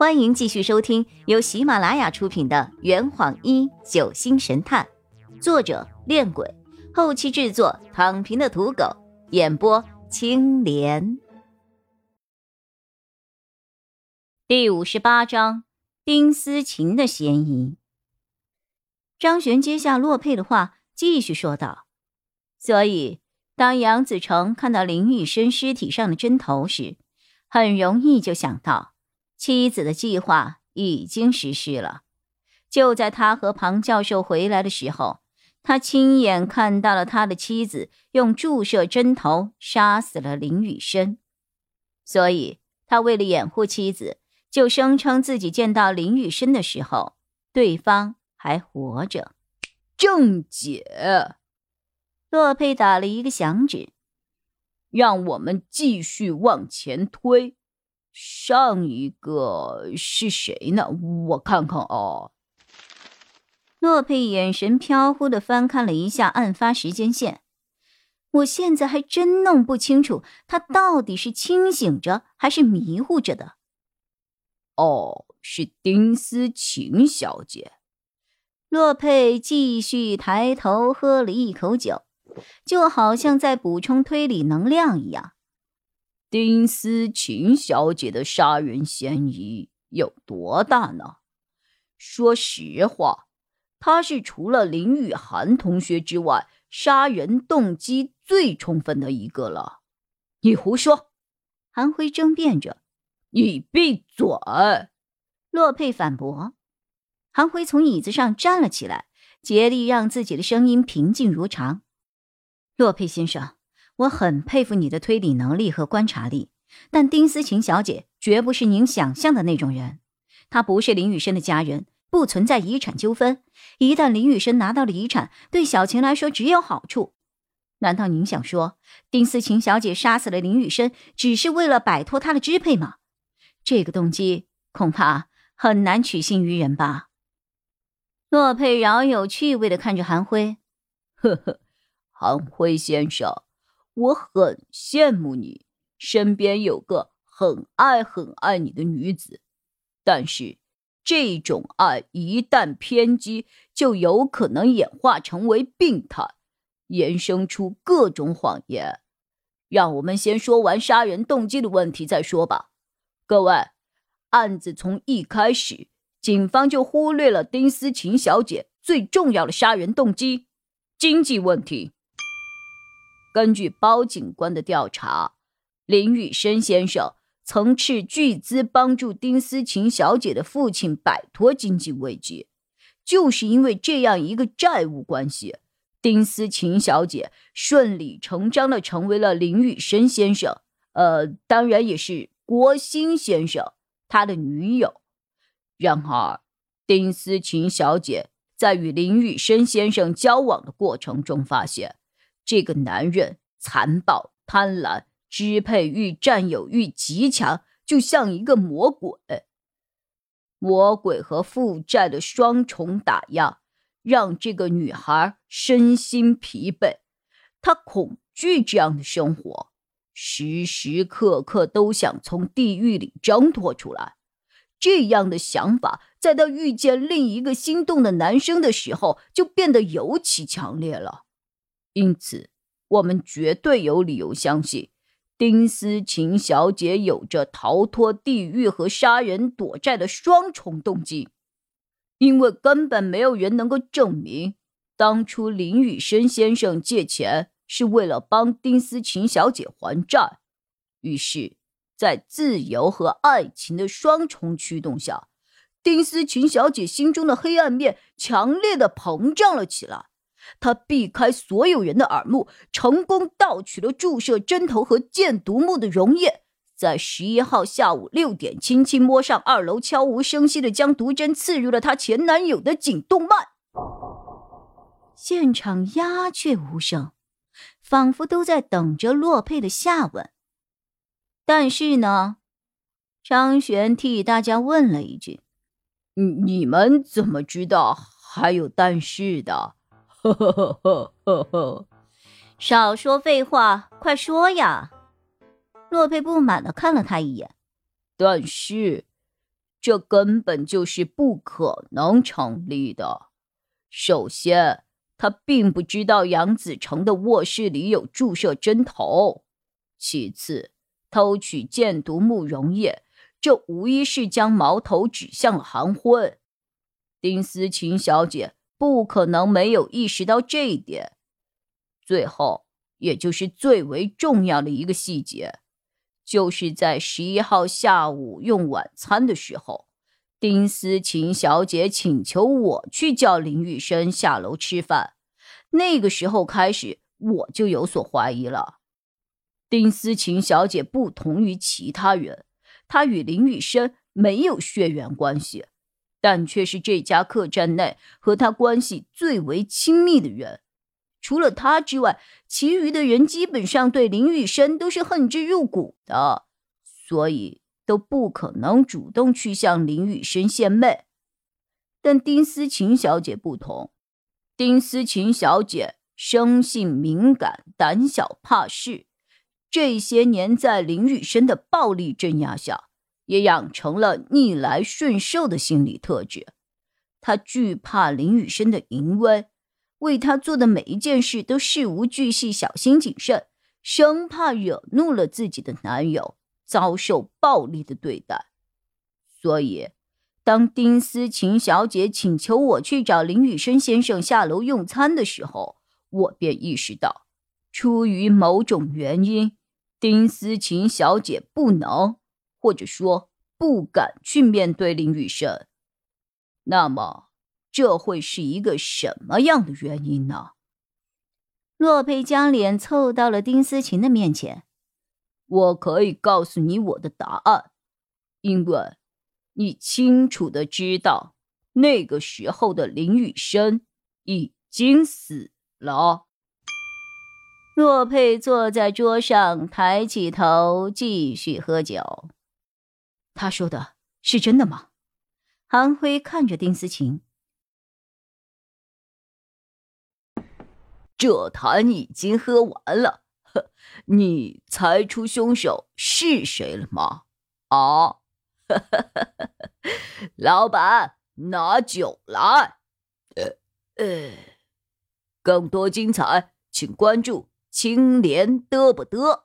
欢迎继续收听由喜马拉雅出品的《圆谎一九星神探》，作者：恋鬼，后期制作：躺平的土狗，演播：青莲。第五十八章：丁思琴的嫌疑。张璇接下洛佩的话，继续说道：“所以，当杨子成看到林玉生尸体上的针头时，很容易就想到。”妻子的计划已经实施了。就在他和庞教授回来的时候，他亲眼看到了他的妻子用注射针头杀死了林雨生。所以，他为了掩护妻子，就声称自己见到林雨生的时候，对方还活着。郑姐，洛佩打了一个响指，让我们继续往前推。上一个是谁呢？我看看啊。洛佩眼神飘忽的翻看了一下案发时间线，我现在还真弄不清楚他到底是清醒着还是迷糊着的。哦，是丁思琴小姐。洛佩继续抬头喝了一口酒，就好像在补充推理能量一样。丁思琴小姐的杀人嫌疑有多大呢？说实话，她是除了林雨涵同学之外，杀人动机最充分的一个了。你胡说！韩辉争辩着。你闭嘴！洛佩反驳。韩辉从椅子上站了起来，竭力让自己的声音平静如常。洛佩先生。我很佩服你的推理能力和观察力，但丁思琴小姐绝不是您想象的那种人。她不是林雨生的家人，不存在遗产纠纷。一旦林雨生拿到了遗产，对小琴来说只有好处。难道您想说，丁思琴小姐杀死了林雨生，只是为了摆脱他的支配吗？这个动机恐怕很难取信于人吧？洛佩饶有趣味的看着韩辉，呵呵，韩辉先生。我很羡慕你身边有个很爱很爱你的女子，但是这种爱一旦偏激，就有可能演化成为病态，衍生出各种谎言。让我们先说完杀人动机的问题再说吧。各位，案子从一开始，警方就忽略了丁思琴小姐最重要的杀人动机——经济问题。根据包警官的调查，林雨生先生曾斥巨资帮助丁思琴小姐的父亲摆脱经济危机，就是因为这样一个债务关系，丁思琴小姐顺理成章的成为了林雨生先生，呃，当然也是郭鑫先生他的女友。然而，丁思琴小姐在与林雨生先生交往的过程中发现。这个男人残暴、贪婪、支配欲、占有欲极强，就像一个魔鬼。魔鬼和负债的双重打压，让这个女孩身心疲惫。她恐惧这样的生活，时时刻刻都想从地狱里挣脱出来。这样的想法，在她遇见另一个心动的男生的时候，就变得尤其强烈了。因此，我们绝对有理由相信，丁思琴小姐有着逃脱地狱和杀人躲债的双重动机。因为根本没有人能够证明，当初林雨生先生借钱是为了帮丁思琴小姐还债。于是，在自由和爱情的双重驱动下，丁思琴小姐心中的黑暗面强烈的膨胀了起来。他避开所有人的耳目，成功盗取了注射针头和箭毒木的溶液，在十一号下午六点，轻轻摸上二楼，悄无声息的将毒针刺入了她前男友的颈动脉。现场鸦雀无声，仿佛都在等着洛佩的下文。但是呢，张璇替大家问了一句：“你你们怎么知道还有但是的？”呵呵呵呵呵呵，少说废话，快说呀！洛佩不满的看了他一眼。但是，这根本就是不可能成立的。首先，他并不知道杨子成的卧室里有注射针头；其次，偷取箭毒慕容液，这无疑是将矛头指向了韩辉。丁思琴小姐不可能没有意识到这一点。最后，也就是最为重要的一个细节。就是在十一号下午用晚餐的时候，丁思琴小姐请求我去叫林雨生下楼吃饭。那个时候开始，我就有所怀疑了。丁思琴小姐不同于其他人，她与林雨生没有血缘关系，但却是这家客栈内和他关系最为亲密的人。除了他之外，其余的人基本上对林雨生都是恨之入骨的，所以都不可能主动去向林雨生献媚。但丁思琴小姐不同，丁思琴小姐生性敏感、胆小怕事，这些年在林雨生的暴力镇压下，也养成了逆来顺受的心理特质。她惧怕林雨生的淫威。为他做的每一件事都事无巨细、小心谨慎，生怕惹怒了自己的男友，遭受暴力的对待。所以，当丁思琴小姐请求我去找林雨生先生下楼用餐的时候，我便意识到，出于某种原因，丁思琴小姐不能，或者说不敢去面对林雨生。那么。这会是一个什么样的原因呢？洛佩将脸凑到了丁思琴的面前。我可以告诉你我的答案，因为你清楚的知道，那个时候的林雨生已经死了。洛佩坐在桌上，抬起头继续喝酒。他说的是真的吗？韩辉看着丁思琴。这坛已经喝完了，呵你猜出凶手是谁了吗？啊，老板，拿酒来。呃呃，更多精彩，请关注青莲嘚不嘚。